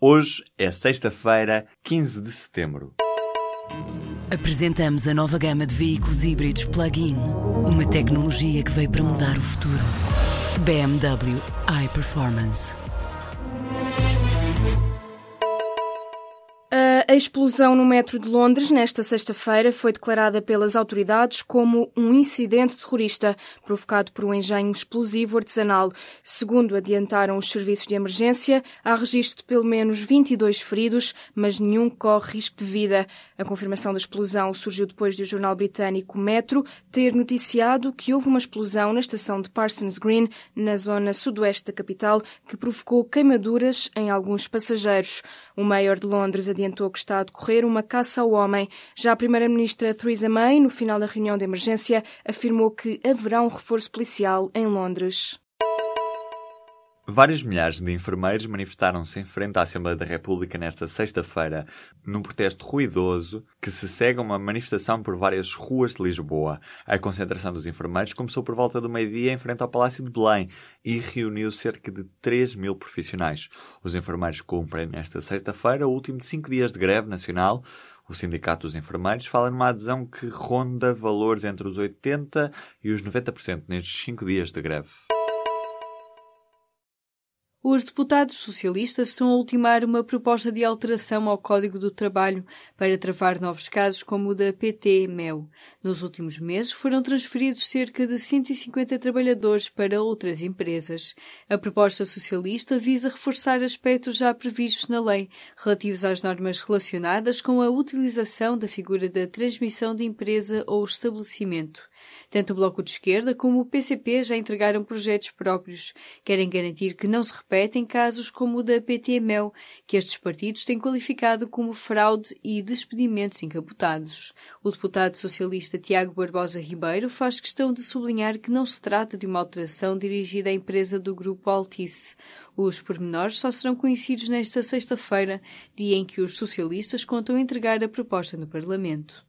Hoje é sexta-feira, 15 de setembro. Apresentamos a nova gama de veículos híbridos plug-in. Uma tecnologia que veio para mudar o futuro. BMW iPerformance. A explosão no metro de Londres nesta sexta-feira foi declarada pelas autoridades como um incidente terrorista provocado por um engenho explosivo artesanal. Segundo adiantaram os serviços de emergência, há registro de pelo menos 22 feridos, mas nenhum corre risco de vida. A confirmação da explosão surgiu depois de o jornal britânico Metro ter noticiado que houve uma explosão na estação de Parsons Green, na zona sudoeste da capital, que provocou queimaduras em alguns passageiros. O mayor de Londres adiantou que que está a decorrer uma caça ao homem. Já a Primeira-Ministra Theresa May, no final da reunião de emergência, afirmou que haverá um reforço policial em Londres. Vários milhares de enfermeiros manifestaram-se em frente à Assembleia da República nesta sexta-feira, num protesto ruidoso que se segue a uma manifestação por várias ruas de Lisboa. A concentração dos enfermeiros começou por volta do meio-dia em frente ao Palácio de Belém e reuniu cerca de 3 mil profissionais. Os enfermeiros cumprem nesta sexta-feira o último de cinco dias de greve nacional. O Sindicato dos Enfermeiros fala numa adesão que ronda valores entre os 80% e os 90% nestes cinco dias de greve. Os deputados socialistas estão a ultimar uma proposta de alteração ao Código do Trabalho para travar novos casos como o da PT-MEL. Nos últimos meses foram transferidos cerca de 150 trabalhadores para outras empresas. A proposta socialista visa reforçar aspectos já previstos na lei, relativos às normas relacionadas com a utilização da figura da transmissão de empresa ou estabelecimento. Tanto o Bloco de Esquerda como o PCP já entregaram projetos próprios. Querem garantir que não se repetem casos como o da PT-MEL, que estes partidos têm qualificado como fraude e despedimentos encapotados. O deputado socialista Tiago Barbosa Ribeiro faz questão de sublinhar que não se trata de uma alteração dirigida à empresa do grupo Altice. Os pormenores só serão conhecidos nesta sexta-feira, dia em que os socialistas contam entregar a proposta no Parlamento.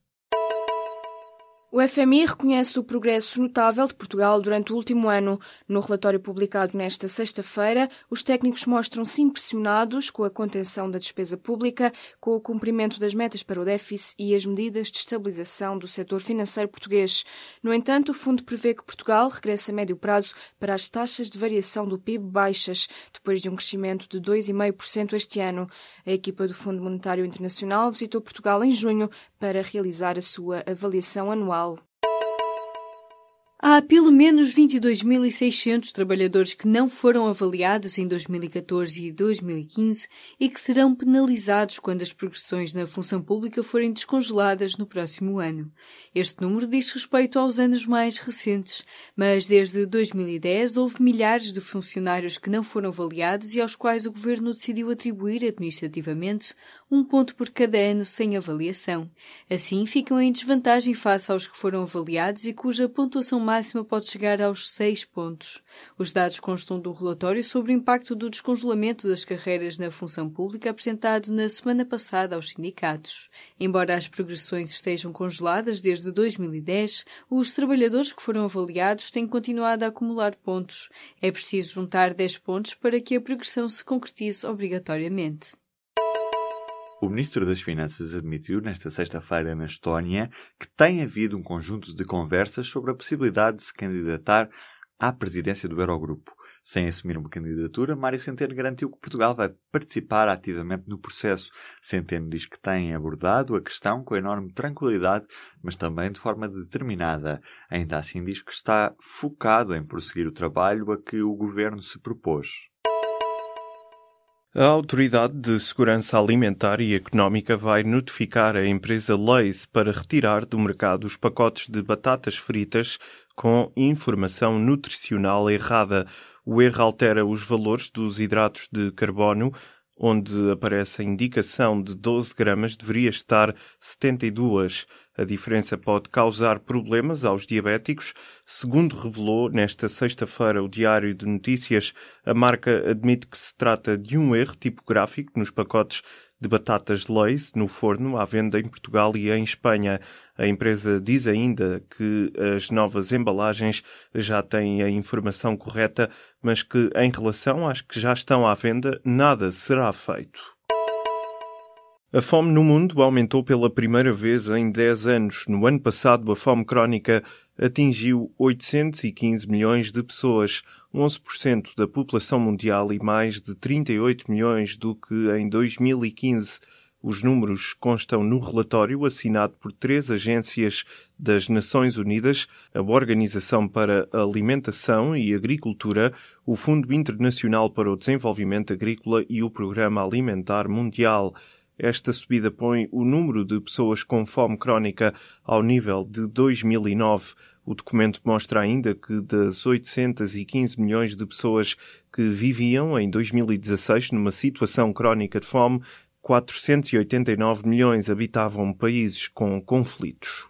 O FMI reconhece o progresso notável de Portugal durante o último ano. No relatório publicado nesta sexta-feira, os técnicos mostram-se impressionados com a contenção da despesa pública, com o cumprimento das metas para o déficit e as medidas de estabilização do setor financeiro português. No entanto, o fundo prevê que Portugal regresse a médio prazo para as taxas de variação do PIB baixas, depois de um crescimento de 2,5% este ano. A equipa do Fundo Monetário Internacional visitou Portugal em junho para realizar a sua avaliação anual pessoal. Há pelo menos 22.600 trabalhadores que não foram avaliados em 2014 e 2015 e que serão penalizados quando as progressões na função pública forem descongeladas no próximo ano. Este número diz respeito aos anos mais recentes, mas desde 2010 houve milhares de funcionários que não foram avaliados e aos quais o governo decidiu atribuir administrativamente um ponto por cada ano sem avaliação. Assim, ficam em desvantagem face aos que foram avaliados e cuja pontuação máxima pode chegar aos 6 pontos. Os dados constam do relatório sobre o impacto do descongelamento das carreiras na função pública apresentado na semana passada aos sindicatos. Embora as progressões estejam congeladas desde 2010, os trabalhadores que foram avaliados têm continuado a acumular pontos. É preciso juntar 10 pontos para que a progressão se concretize obrigatoriamente. O Ministro das Finanças admitiu nesta sexta-feira na Estónia que tem havido um conjunto de conversas sobre a possibilidade de se candidatar à presidência do Eurogrupo. Sem assumir uma candidatura, Mário Centeno garantiu que Portugal vai participar ativamente no processo. Centeno diz que tem abordado a questão com enorme tranquilidade, mas também de forma determinada. Ainda assim diz que está focado em prosseguir o trabalho a que o governo se propôs. A Autoridade de Segurança Alimentar e Económica vai notificar a empresa Lays para retirar do mercado os pacotes de batatas fritas com informação nutricional errada. O erro altera os valores dos hidratos de carbono, onde aparece a indicação de 12 gramas, deveria estar 72. A diferença pode causar problemas aos diabéticos. Segundo revelou nesta sexta-feira o Diário de Notícias, a marca admite que se trata de um erro tipográfico nos pacotes de batatas Lay's no forno à venda em Portugal e em Espanha. A empresa diz ainda que as novas embalagens já têm a informação correta, mas que em relação às que já estão à venda, nada será feito. A fome no mundo aumentou pela primeira vez em 10 anos. No ano passado, a fome crónica atingiu 815 milhões de pessoas, 11% da população mundial e mais de 38 milhões do que em 2015. Os números constam no relatório assinado por três agências das Nações Unidas, a Organização para a Alimentação e Agricultura, o Fundo Internacional para o Desenvolvimento Agrícola e o Programa Alimentar Mundial. Esta subida põe o número de pessoas com fome crónica ao nível de 2009. O documento mostra ainda que das 815 milhões de pessoas que viviam em 2016 numa situação crónica de fome, 489 milhões habitavam países com conflitos.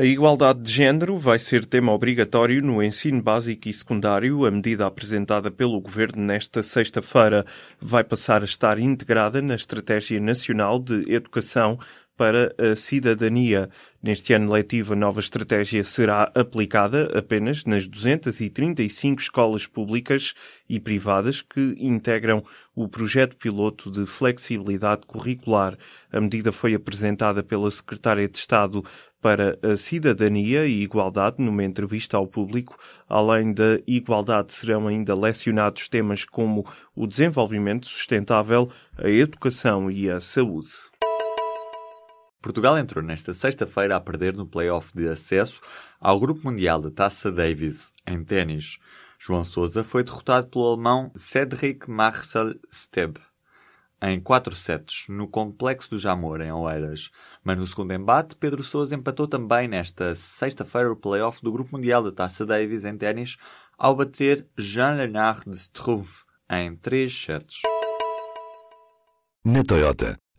A igualdade de género vai ser tema obrigatório no ensino básico e secundário. A medida apresentada pelo Governo nesta sexta-feira vai passar a estar integrada na Estratégia Nacional de Educação para a cidadania. Neste ano letivo, a nova estratégia será aplicada apenas nas 235 escolas públicas e privadas que integram o projeto piloto de flexibilidade curricular. A medida foi apresentada pela Secretária de Estado para a Cidadania e Igualdade numa entrevista ao público. Além da igualdade, serão ainda lecionados temas como o desenvolvimento sustentável, a educação e a saúde. Portugal entrou nesta sexta-feira a perder no play-off de acesso ao Grupo Mundial da Taça Davis em ténis. João Sousa foi derrotado pelo alemão Cedric Marcel Steb em 4 sets no Complexo do Jamor, em Oeiras. Mas no segundo embate, Pedro Sousa empatou também nesta sexta-feira o play-off do Grupo Mundial da Taça Davis em ténis ao bater Jean-Lenard de Struff em 3 sets. Na Toyota,